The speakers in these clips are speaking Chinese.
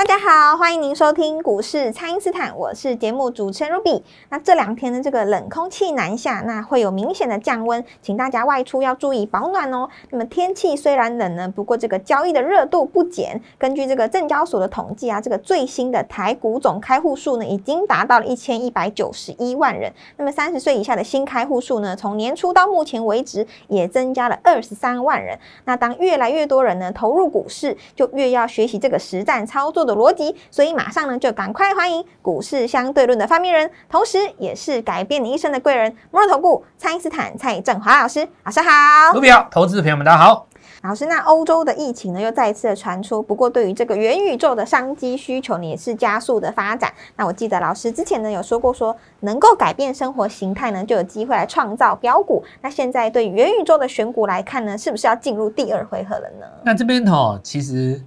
大家好，欢迎您收听股市蔡因斯坦，我是节目主持人 Ruby。那这两天的这个冷空气南下，那会有明显的降温，请大家外出要注意保暖哦。那么天气虽然冷呢，不过这个交易的热度不减。根据这个证交所的统计啊，这个最新的台股总开户数呢，已经达到了一千一百九十一万人。那么三十岁以下的新开户数呢，从年初到目前为止也增加了二十三万人。那当越来越多人呢投入股市，就越要学习这个实战操作的。逻辑，所以马上呢就赶快欢迎股市相对论的发明人，同时也是改变你一生的贵人——摩尔投顾蔡因斯坦蔡振华老师。老师好，卢比好，投资朋友们大家好。老师，那欧洲的疫情呢又再一次的传出，不过对于这个元宇宙的商机需求呢也是加速的发展。那我记得老师之前呢有说过，说能够改变生活形态呢就有机会来创造标股。那现在对元宇宙的选股来看呢，是不是要进入第二回合了呢？那这边哈，其实。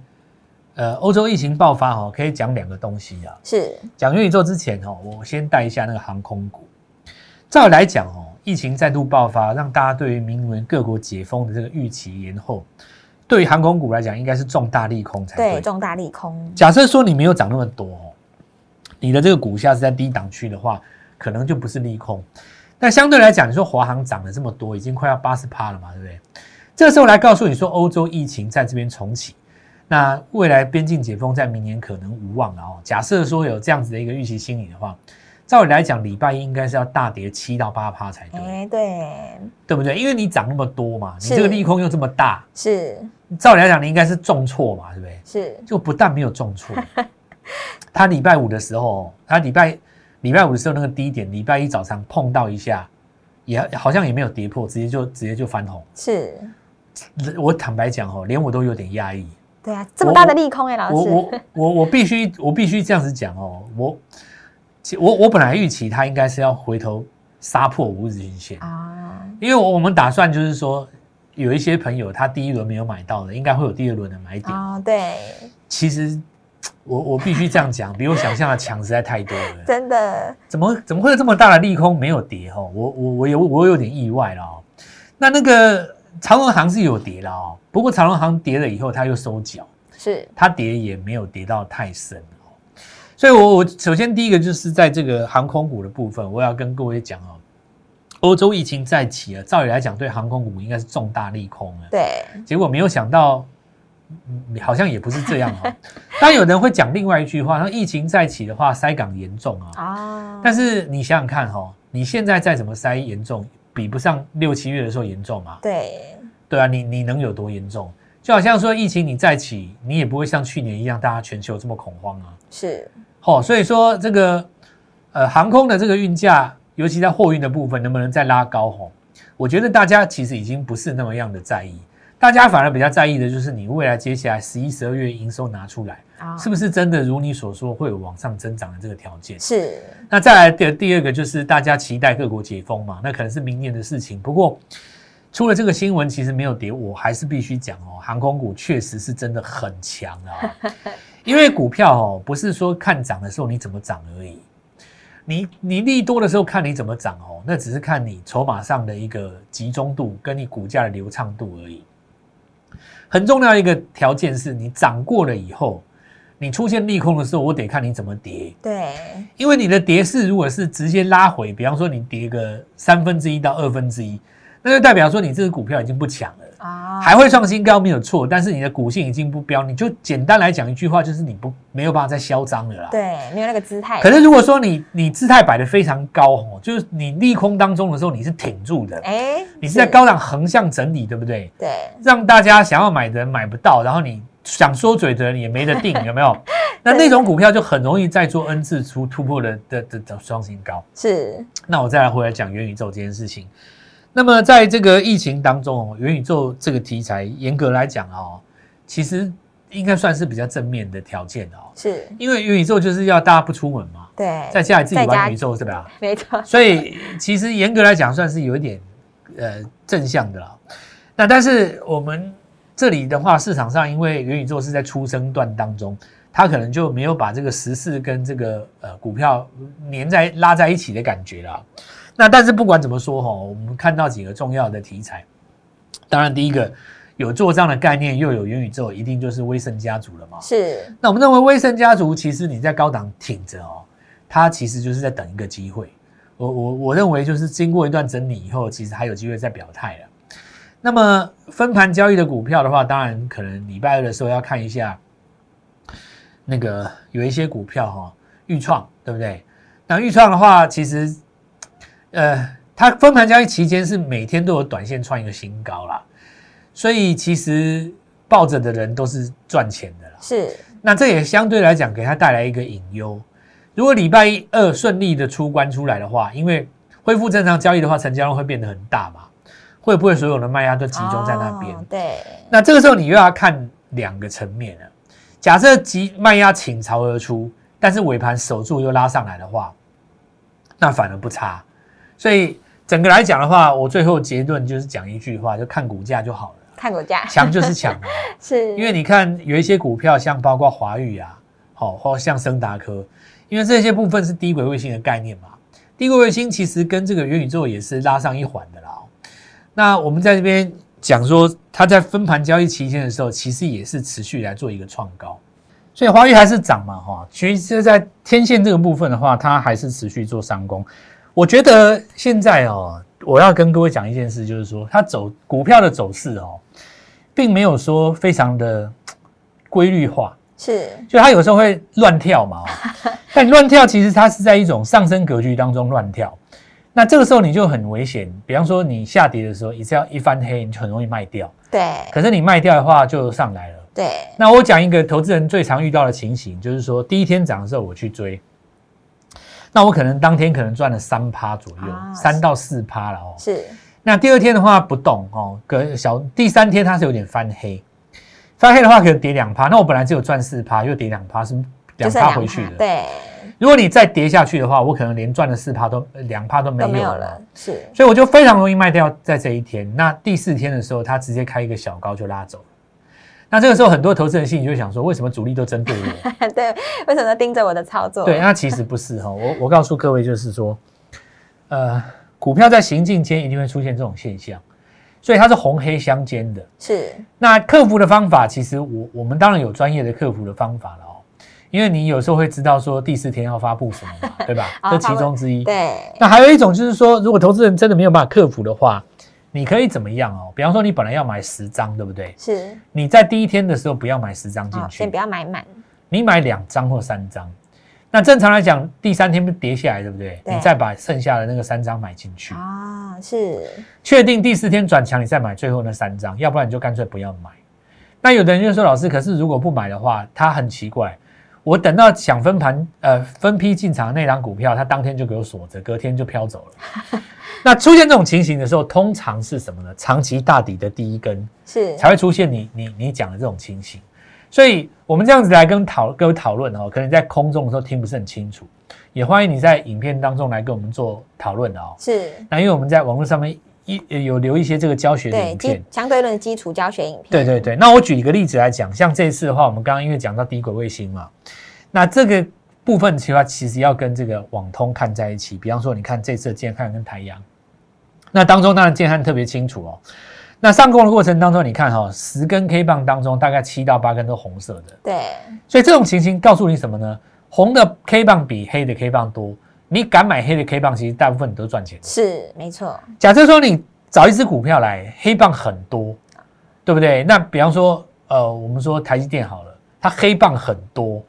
呃，欧洲疫情爆发哈，可以讲两个东西啊。是讲元宇宙之前哈，我先带一下那个航空股。照理来讲哦，疫情再度爆发，让大家对于明年各国解封的这个预期延后，对于航空股来讲，应该是重大利空才对。重大利空。假设说你没有涨那么多哦，你的这个股价是在低档区的话，可能就不是利空。但相对来讲，你说华航涨了这么多，已经快要八十趴了嘛，对不对？这个时候来告诉你说，欧洲疫情在这边重启。那未来边境解封在明年可能无望了哦。假设说有这样子的一个预期心理的话，照理来讲，礼拜一应该是要大跌七到八趴才对。哎，对，对不对？因为你涨那么多嘛，你这个利空又这么大，是。照理来讲，你应该是重挫嘛，对不对？是。就不但没有重挫，他礼拜五的时候，他礼拜礼拜五的时候那个低点，礼拜一早上碰到一下，也好像也没有跌破，直接就直接就翻红。是。我坦白讲哦，连我都有点压抑。对啊，这么大的利空哎，老师，我我我我必须我必须这样子讲哦，我我我本来预期它应该是要回头杀破五日均线啊，因为我我们打算就是说有一些朋友他第一轮没有买到的，应该会有第二轮的买点啊。对，其实我我必须这样讲，比我想象的强实在太多了，真的，怎么怎么会有这么大的利空没有跌哦？我我我有我有点意外了哦。那那个。长隆行是有跌了哦，不过长隆行跌了以后，它又收脚，是它跌也没有跌到太深哦。所以，我我首先第一个就是在这个航空股的部分，我要跟各位讲哦，欧洲疫情再起了，照理来讲对航空股应该是重大利空了。对，结果没有想到，好像也不是这样哦。当然有人会讲另外一句话，说疫情再起的话，塞港严重啊。啊，但是你想想看哈，你现在再怎么塞严重？比不上六七月的时候严重啊？对，对啊，你你能有多严重？就好像说疫情你再起，你也不会像去年一样，大家全球这么恐慌啊。是，好，所以说这个呃航空的这个运价，尤其在货运的部分，能不能再拉高？吼，我觉得大家其实已经不是那么样的在意。大家反而比较在意的就是你未来接下来十一、十二月营收拿出来，是不是真的如你所说会有往上增长的这个条件？是。那再来的第二个就是大家期待各国解封嘛，那可能是明年的事情。不过出了这个新闻，其实没有跌，我还是必须讲哦，航空股确实是真的很强啊。因为股票哦，不是说看涨的时候你怎么涨而已，你你利多的时候看你怎么涨哦，那只是看你筹码上的一个集中度跟你股价的流畅度而已。很重要一个条件是你涨过了以后，你出现利空的时候，我得看你怎么跌。对，因为你的跌势如果是直接拉回，比方说你跌个三分之一到二分之一。那就代表说你这个股票已经不强了啊，还会创新高没有错，但是你的股性已经不标，你就简单来讲一句话，就是你不没有办法再嚣张了啦。对，没有那个姿态。可是如果说你你姿态摆的非常高哦，就是你利空当中的时候你是挺住的，哎，你是在高档横向整理，对不对？对，让大家想要买的人买不到，然后你想说嘴的人也没得定，有没有？那那种股票就很容易再做 N 次出突破的的的的双新高。是。那我再来回来讲元宇宙这件事情。那么，在这个疫情当中，元宇宙这个题材，严格来讲哦，其实应该算是比较正面的条件哦，是，因为元宇宙就是要大家不出门嘛，对，在家里自己玩元宇宙，是吧？没错，所以其实严格来讲，算是有一点呃正向的啦。那但是我们这里的话，市场上因为元宇宙是在出生段当中，它可能就没有把这个时事跟这个呃股票粘在拉在一起的感觉啦。那但是不管怎么说哈，我们看到几个重要的题材，当然第一个有做账的概念，又有元宇宙，一定就是威盛家族了嘛。是，那我们认为威盛家族其实你在高档挺着哦，它其实就是在等一个机会。我我我认为就是经过一段整理以后，其实还有机会再表态了。那么分盘交易的股票的话，当然可能礼拜二的时候要看一下那个有一些股票哈、预创对不对？那预创的话，其实呃，它分盘交易期间是每天都有短线创一个新高啦，所以其实抱着的人都是赚钱的啦。是，那这也相对来讲给他带来一个隐忧。如果礼拜一二顺利的出关出来的话，因为恢复正常交易的话，成交量会变得很大嘛，会不会所有的卖压都集中在那边？哦对，那这个时候你又要看两个层面了。假设急卖压倾巢而出，但是尾盘守住又拉上来的话，那反而不差。所以整个来讲的话，我最后结论就是讲一句话，就看股价就好了，看股价强就是强啊。是，因为你看有一些股票，像包括华宇啊，好、或像升达科，因为这些部分是低轨卫星的概念嘛。低轨卫星其实跟这个元宇宙也是拉上一环的啦、哦。那我们在这边讲说，它在分盘交易期间的时候，其实也是持续来做一个创高，所以华宇还是涨嘛，哈。其实，在天线这个部分的话，它还是持续做上攻。我觉得现在哦，我要跟各位讲一件事，就是说它走股票的走势哦，并没有说非常的规律化，是，就它有时候会乱跳嘛、哦。但乱跳其实它是在一种上升格局当中乱跳，那这个时候你就很危险。比方说你下跌的时候，一只要一翻黑，你就很容易卖掉。对，可是你卖掉的话就上来了。对，那我讲一个投资人最常遇到的情形，就是说第一天涨的时候我去追，那我可能当天可能赚了三趴左右啊，三、到四趴了哦。是，那第二天的话不动哦，隔小第三天它是有点翻黑，翻黑的话可能跌两趴，那我本来只有赚四趴，又跌两趴，是两趴回去的。对，如果你再跌下去的话，我可能连赚的四趴都两趴都没有了没有了，是，所以我就非常容易卖掉在这一天。那第四天的时候，它直接开一个小高就拉走了。那这个时候，很多投资人心里就想说，为什么主力都针对我？对，为什么盯着我的操作？对，那其实不是哈。我我告诉各位，就是说，呃，股票在行进间一定会出现这种现象，所以它是红黑相间的。是，那克服的方法，其实我我们当然有专业的克服的方法了哦，因为你有时候会知道说第四天要发布什么嘛，对吧？哦这其中之一。对，那还有一种就是说，如果投资人真的没有办法克服的话，你可以怎么样哦？比方说，你本来要买十张，对不对？是，你在第一天的时候不要买十张进好，去先不，要买满，你买两张或三张。那正常来讲，第三天不跌下来，对不对？对你再把剩下的那个三张买进去，啊，是，确定第四天转强，你再买最后那三张，要不然你就干脆不要买。那有的人就说，老师，可是如果不买的话，他很奇怪。我等到想分盘，呃，分批进场的那张股票，它当天就给我锁着，隔天就飘走了。那出现这种情形的时候，通常是什么呢？长期大底的第一根是，才会出现你你你讲的这种情形。所以我们这样子来跟讨各位讨论哦，可能在空中的时候听不是很清楚，也欢迎你在影片当中来跟我们做讨论的哦。是，那因为我们在网络上面一有留一些这个教学影片基，相对论的基础教学影片，对对对，那我举一个例子来讲，像这次的话，我们刚刚因为讲到低轨卫星嘛，那这个部分其实其实要跟这个网通看在一起。比方说，你看这次的建汉跟台阳，那当中当然建汉特别清楚哦。那上攻的过程当中，你看哈、哦，十根 K 棒当中大概七到八根都红色的，对，所以这种情形告诉你什么呢？红的 K 棒比黑的 K 棒多，你敢买黑的 K 棒，其实大部分你都赚钱。是，没错，假设说你找一只股票来，黑棒很多，对不对？那比方说，呃，我们说台积电好了，它黑棒很多，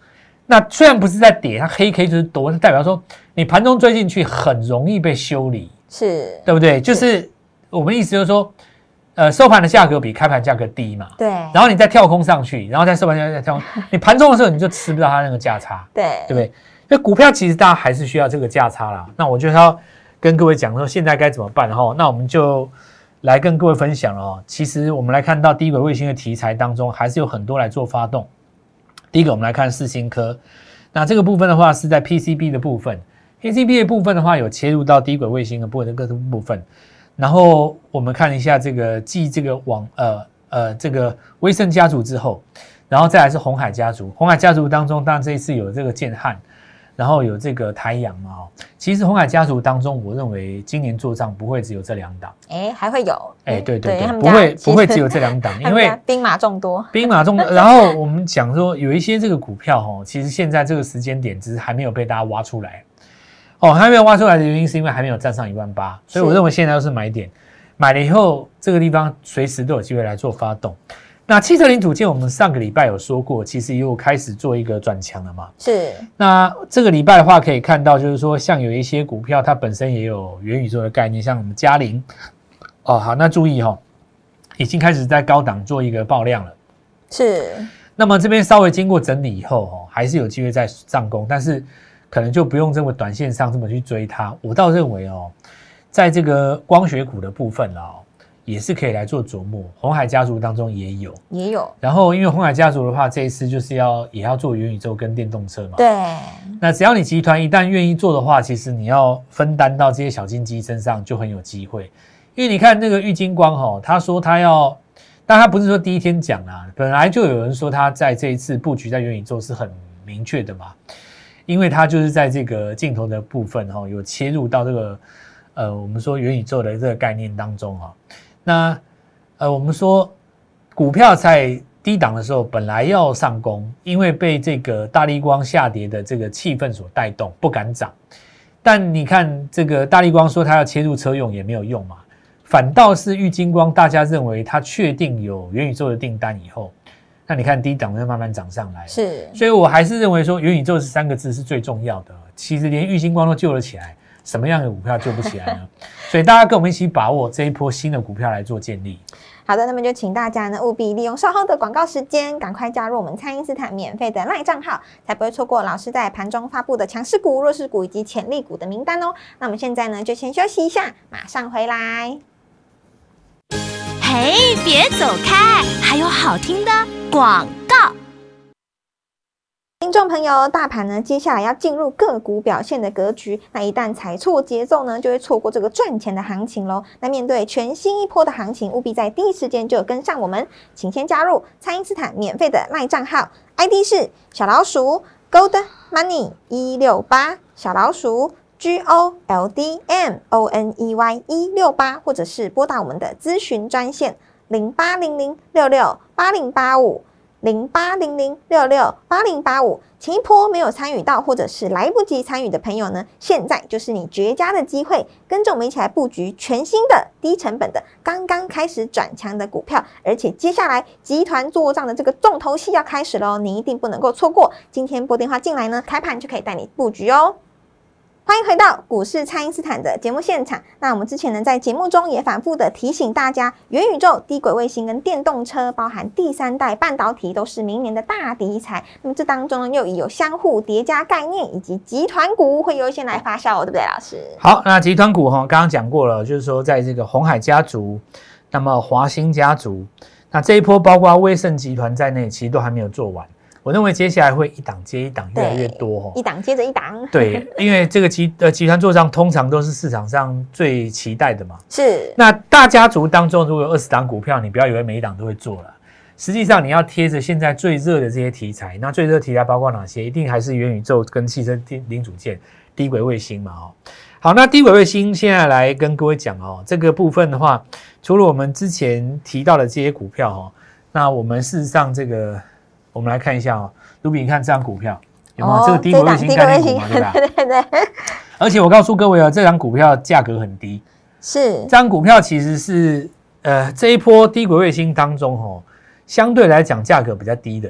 那虽然不是在跌，它黑 K 就是多，代表说你盘中追进去很容易被修理，是，对不对？就是我们意思就是说，呃，收盘的价格比开盘价格低嘛，对，然后你再跳空上去，然后再收盘价再跳空，你盘中的时候你就吃不到它那个价差。对，对不对？那股票其实大家还是需要这个价差啦。那我就要跟各位讲说，现在该怎么办哈？那我们就来跟各位分享了哦。其实我们来看到低轨卫星的题材当中，还是有很多来做发动。第一个，我们来看四星科，那这个部分的话是在 PCB 的部分，PCB 的部分的话有切入到低轨卫星的部分的各个部分，然后我们看一下这个继这个网呃呃这个威盛家族之后，然后再来是红海家族，红海家族当中，当然这一次有这个建汉。然后有这个台阳嘛，哦，其实红海家族当中，我认为今年做账不会只有这两档，哎，还会有，哎，对对对，不会不会只有这两档，因为兵马众多，兵马众，然后我们讲说有一些这个股票哦，其实现在这个时间点只是还没有被大家挖出来，哦，还没有挖出来的原因是因为还没有站上一万八，所以我认为现在都是买点，买了以后这个地方随时都有机会来做发动。那汽车零组件，我们上个礼拜有说过，其实又开始做一个转强了嘛。是。那这个礼拜的话，可以看到，就是说，像有一些股票，它本身也有元宇宙的概念，像我们嘉陵。哦，好，那注意哈，已经开始在高档做一个爆量了。是。那么这边稍微经过整理以后，哦，还是有机会再上攻，但是可能就不用这么短线上这么去追它。我倒认为哦，在这个光学股的部分了。也是可以来做琢磨，红海家族当中也有，也有。然后因为红海家族的话，这一次就是要也要做元宇宙跟电动车嘛。对。那只要你集团一旦愿意做的话，其实你要分担到这些小金鸡身上就很有机会。因为你看那个郁金光哈，他说他要，但他不是说第一天讲啊，本来就有人说他在这一次布局在元宇宙是很明确的嘛，因为他就是在这个镜头的部分哈，有切入到这个呃我们说元宇宙的这个概念当中哈。那，呃，我们说股票在低档的时候，本来要上攻，因为被这个大力光下跌的这个气氛所带动，不敢涨。但你看，这个大力光说它要切入车用也没有用嘛，反倒是玉金光，大家认为它确定有元宇宙的订单以后，那你看低档就慢慢涨上来。是，所以我还是认为说元宇宙这三个字是最重要的。其实连玉金光都救了起来。什么样的股票救不起来呢？所以大家跟我们一起把握这一波新的股票来做建立。好的，那么就请大家呢务必利用稍后的广告时间，赶快加入我们蔡因斯坦免费的赖账号，才不会错过老师在盘中发布的强势股、弱势股以及潜力股的名单哦。那我们现在呢就先休息一下，马上回来。嘿，别走开，还有好听的广众朋友，大盘呢，接下来要进入个股表现的格局。那一旦踩错节奏呢，就会错过这个赚钱的行情喽。那面对全新一波的行情，务必在第一时间就跟上我们。请先加入蔡因斯坦免费的赖账号，ID 是小老鼠 Gold Money 一六八，小老鼠 G O L D M O N E Y 一六八，或者是拨打我们的咨询专线零八零零六六八零八五。零八零零六六八零八五，前一波没有参与到或者是来不及参与的朋友呢，现在就是你绝佳的机会，跟着我们一起来布局全新的低成本的刚刚开始转强的股票，而且接下来集团做账的这个重头戏要开始喽，你一定不能够错过。今天拨电话进来呢，开盘就可以带你布局哦。欢迎回到股市，蔡因斯坦的节目现场。那我们之前呢，在节目中也反复的提醒大家，元宇宙、低轨卫星跟电动车，包含第三代半导体，都是明年的大题材。那么这当中呢，又有相互叠加概念，以及集团股会优先来发酵，对不对，老师？好，那集团股哈，刚刚讲过了，就是说在这个红海家族，那么华兴家族，那这一波包括威盛集团在内，其实都还没有做完。我认为接下来会一档接一档，越来越多哦。一档接着一档。对，因为这个集呃集团做账通常都是市场上最期待的嘛。是。那大家族当中，如果有二十档股票，你不要以为每一档都会做了。实际上，你要贴着现在最热的这些题材。那最热题材包括哪些？一定还是元宇宙跟汽车零零组件、低轨卫星嘛。哦，好，那低轨卫星现在来跟各位讲哦，这个部分的话，除了我们之前提到的这些股票哦，那我们事实上这个。我们来看一下哦，卢比，你看这张股票有没有这个低轨卫星概念股嘛？对吧？对对对。而且我告诉各位啊，这张股票价格很低，是这张股票其实是呃这一波低轨卫星当中哦，相对来讲价格比较低的。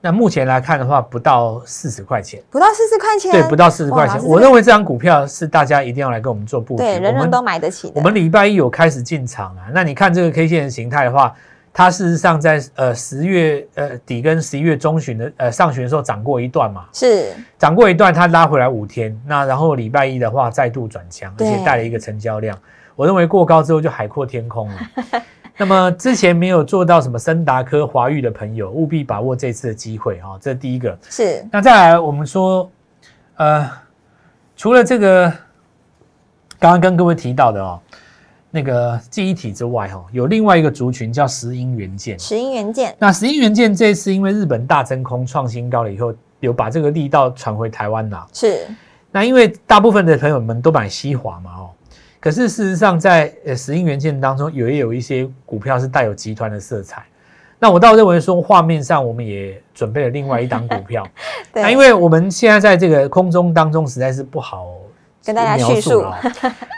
那目前来看的话，不到四十块钱，不到四十块钱，对，不到四十块钱。我认为这张股票是大家一定要来跟我们做布局，对，人人都买得起。我们礼拜一有开始进场啊，那你看这个 K 线形态的话。它事实上在呃十月呃底跟十一月中旬的呃上旬的时候涨过一段嘛，是涨过一段，它拉回来五天，那然后礼拜一的话再度转强，而且带了一个成交量，我认为过高之后就海阔天空了。那么之前没有做到什么森达科、华玉的朋友，务必把握这次的机会哈。这第一个。是。那再来，我们说，呃，除了这个刚刚跟各位提到的哦，那个记忆体之外哈，有另外一个族群叫石英元件。石英元件。那石英元件这次因为日本大真空创新高了以后，有把这个力道传回台湾啦。是。那因为大部分的朋友们都买西华嘛，哦，可是事实上在呃石英元件当中，有也有一些股票是带有集团的色彩。那我倒认为说，画面上我们也准备了另外一档股票。那因为我们现在在这个空中当中实在是不好。跟大家叙述，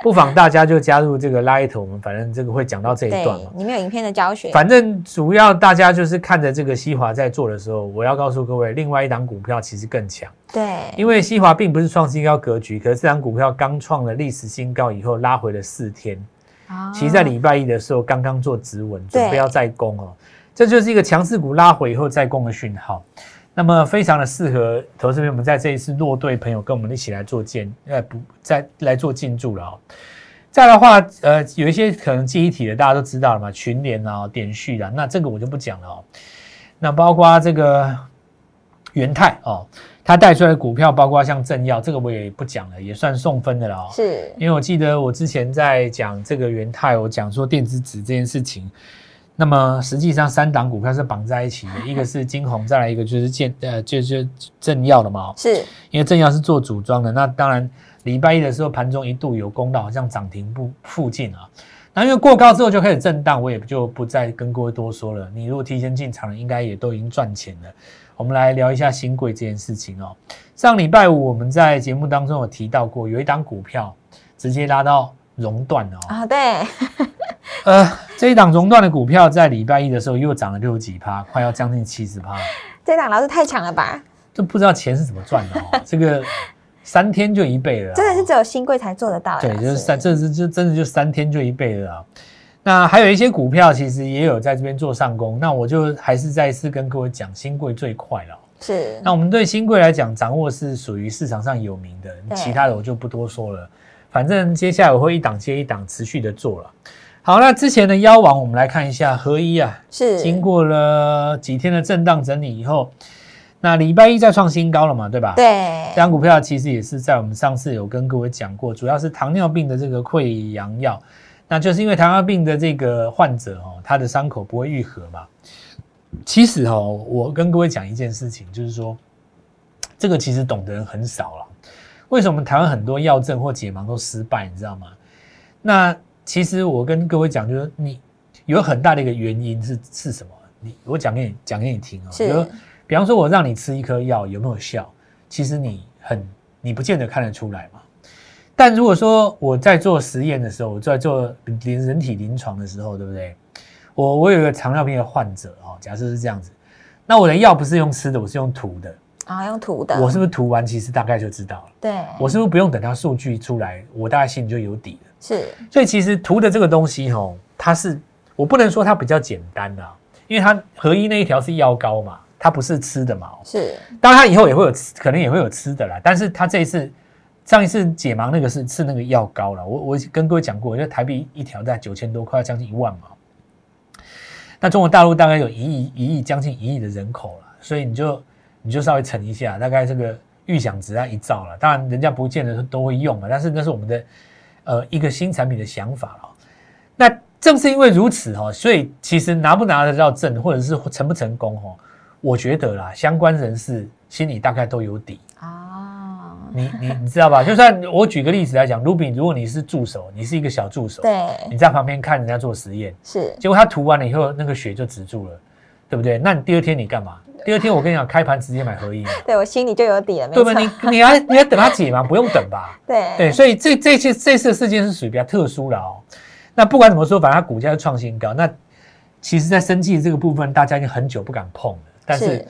不妨大家就加入这个 Light，我们反正这个会讲到这一段嘛。你们有影片的教学，反正主要大家就是看着这个西华在做的时候，我要告诉各位，另外一档股票其实更强。对，因为西华并不是创新高格局，可是这档股票刚创了历史新高以后拉回了四天，其实在礼拜一的时候刚刚做止稳，准备要再攻哦，这就是一个强势股拉回以后再攻的讯号。那么非常的适合投资朋友们在这一次落队朋友跟我们一起来做建，呃不再来做进驻了哦。再的话，呃有一些可能记忆体的大家都知道了嘛，群联啊、点序啊，那这个我就不讲了哦。那包括这个元泰哦，它带出来的股票，包括像正要，这个我也不讲了，也算送分的了哦。是，因为我记得我之前在讲这个元泰，我讲说电子纸这件事情。那么实际上三档股票是绑在一起的，一个是金红，再来一个就是建呃就就正耀的嘛，是因为正耀是做组装的。那当然礼拜一的时候盘中一度有攻到好像涨停部附近啊，那因为过高之后就开始震荡，我也就不再跟各位多说了。你如果提前进场，应该也都已经赚钱了。我们来聊一下新贵这件事情哦。上礼拜五我们在节目当中有提到过，有一档股票直接拉到熔断了啊，对。呃，这一档熔断的股票在礼拜一的时候又涨了六十几趴，快要将近七十趴。这档老师太强了吧？就不知道钱是怎么赚的哦。这个三天就一倍了，真的是只有新贵才做得到。对，就是三，这是就真的就三天就一倍了啊。那还有一些股票其实也有在这边做上攻，那我就还是再一次跟各位讲，新贵最快了。是。那我们对新贵来讲，掌握是属于市场上有名的，其他的我就不多说了。反正接下来我会一档接一档持续的做了。好，那之前的妖王，我们来看一下合一啊，是经过了几天的震荡整理以后，那礼拜一再创新高了嘛，对吧？对，这张股票其实也是在我们上次有跟各位讲过，主要是糖尿病的这个溃疡药，那就是因为糖尿病的这个患者哦，他的伤口不会愈合嘛。其实哦，我跟各位讲一件事情，就是说这个其实懂的人很少了。为什么台湾很多药证或解盲都失败，你知道吗？那其实我跟各位讲，就是你有很大的一个原因是是什么？你我讲给你讲给你听哦。比如，比方说我让你吃一颗药有没有效？其实你很你不见得看得出来嘛。但如果说我在做实验的时候，我在做临人体临床的时候，对不对？我我有一个糖尿病的患者哦，假设是这样子，那我的药不是用吃的，我是用涂的啊，用涂的。我是不是涂完其实大概就知道了？对。我是不是不用等它数据出来，我大概心里就有底了？是，所以其实图的这个东西哦，它是我不能说它比较简单啊，因为它合一那一条是药膏嘛，它不是吃的嘛。是，当然它以后也会有吃，可能也会有吃的啦。但是它这一次上一次解盲那个是是那个药膏了。我我跟各位讲过，我觉得台币一条在九千多，快要将近一万嘛。那中国大陆大概有一亿一亿将近一亿的人口了，所以你就你就稍微乘一下，大概这个预想值啊一兆了。当然人家不见得都会用啊，但是那是我们的。呃，一个新产品的想法了。那正是因为如此哈，所以其实拿不拿得到证，或者是成不成功哈，我觉得啦，相关人士心里大概都有底啊。你你你知道吧？就算我举个例子来讲卢比，如果你是助手，你是一个小助手，对，你在旁边看人家做实验，是，结果他涂完了以后，那个血就止住了，对不对？那你第二天你干嘛？第二天我跟你讲，开盘直接买合一，对我心里就有底了，对吧？你你还你还等它解吗？不用等吧？对对，所以这这次这次事件是属于比较特殊的哦。那不管怎么说，反正它股价创新高。那其实，在生计这个部分，大家已经很久不敢碰了。但是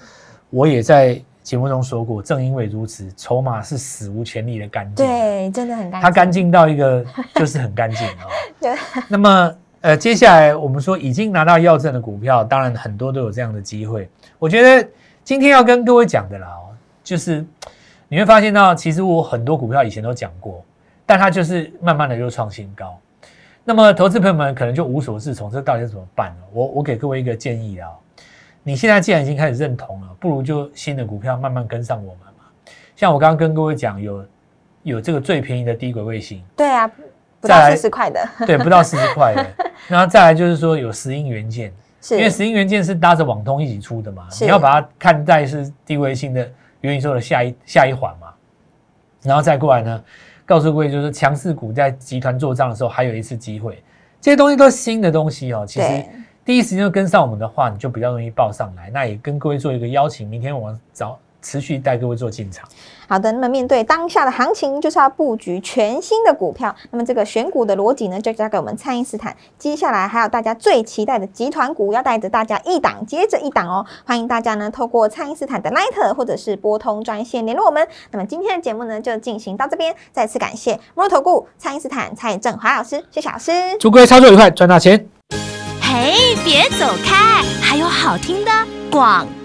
我也在节目中说过，正因为如此，筹码是史无前例的干净。对，真的很干净。它干净到一个 就是很干净哦。对。那么呃，接下来我们说已经拿到药证的股票，当然很多都有这样的机会。我觉得。今天要跟各位讲的啦，哦，就是你会发现到，其实我很多股票以前都讲过，但它就是慢慢的又创新高。那么投资朋友们可能就无所适从，这到底怎么办呢？我我给各位一个建议啊，你现在既然已经开始认同了，不如就新的股票慢慢跟上我们嘛。像我刚刚跟各位讲，有有这个最便宜的低轨卫星，对啊，不到四十块的，对，不到四十块的。然后再来就是说有石英元件，是因为石英元件是搭着网通一起出的嘛，你要把它看待是地位性的元宇宙的下一下一环嘛。然后再过来呢，告诉各位就是强势股在集团做账的时候还有一次机会，这些东西都是新的东西哦。其实第一时间就跟上我们的话，你就比较容易报上来。那也跟各位做一个邀请，明天我们早持续带各位做进场。好的，那么面对当下的行情，就是要布局全新的股票。那么这个选股的逻辑呢，就交给我们蔡因斯坦。接下来还有大家最期待的集团股，要带着大家一档接着一档哦。欢迎大家呢透过蔡因斯坦的 Line 或者是拨通专线联络我们。那么今天的节目呢就进行到这边，再次感谢摩尔投顾蔡因斯坦蔡振华老师，谢谢老师。祝各位操作愉快，赚大钱！嘿，别走开，还有好听的广告。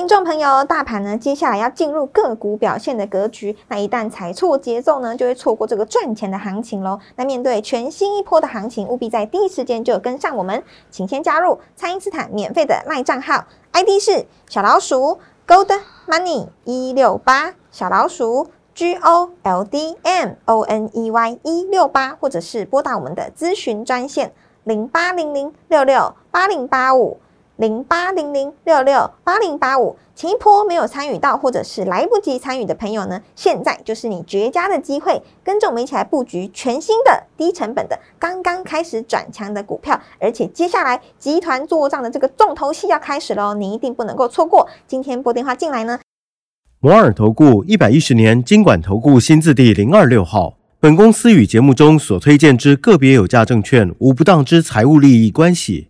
听众朋友，大盘呢，接下来要进入个股表现的格局。那一旦踩错节奏呢，就会错过这个赚钱的行情喽。那面对全新一波的行情，务必在第一时间就跟上我们。请先加入蔡因斯坦免费的赖账号，ID 是小老鼠 Gold Money 一六八，小老鼠 G O L D M O N E Y 一六八，或者是拨打我们的咨询专线零八零零六六八零八五。零八零零六六八零八五，前一波没有参与到或者是来不及参与的朋友呢，现在就是你绝佳的机会，跟着我们一起来布局全新的低成本的刚刚开始转强的股票，而且接下来集团做账的这个重头戏要开始喽，你一定不能够错过。今天拨电话进来呢，摩尔投顾一百一十年经管投顾新字第零二六号。本公司与节目中所推荐之个别有价证券无不当之财务利益关系。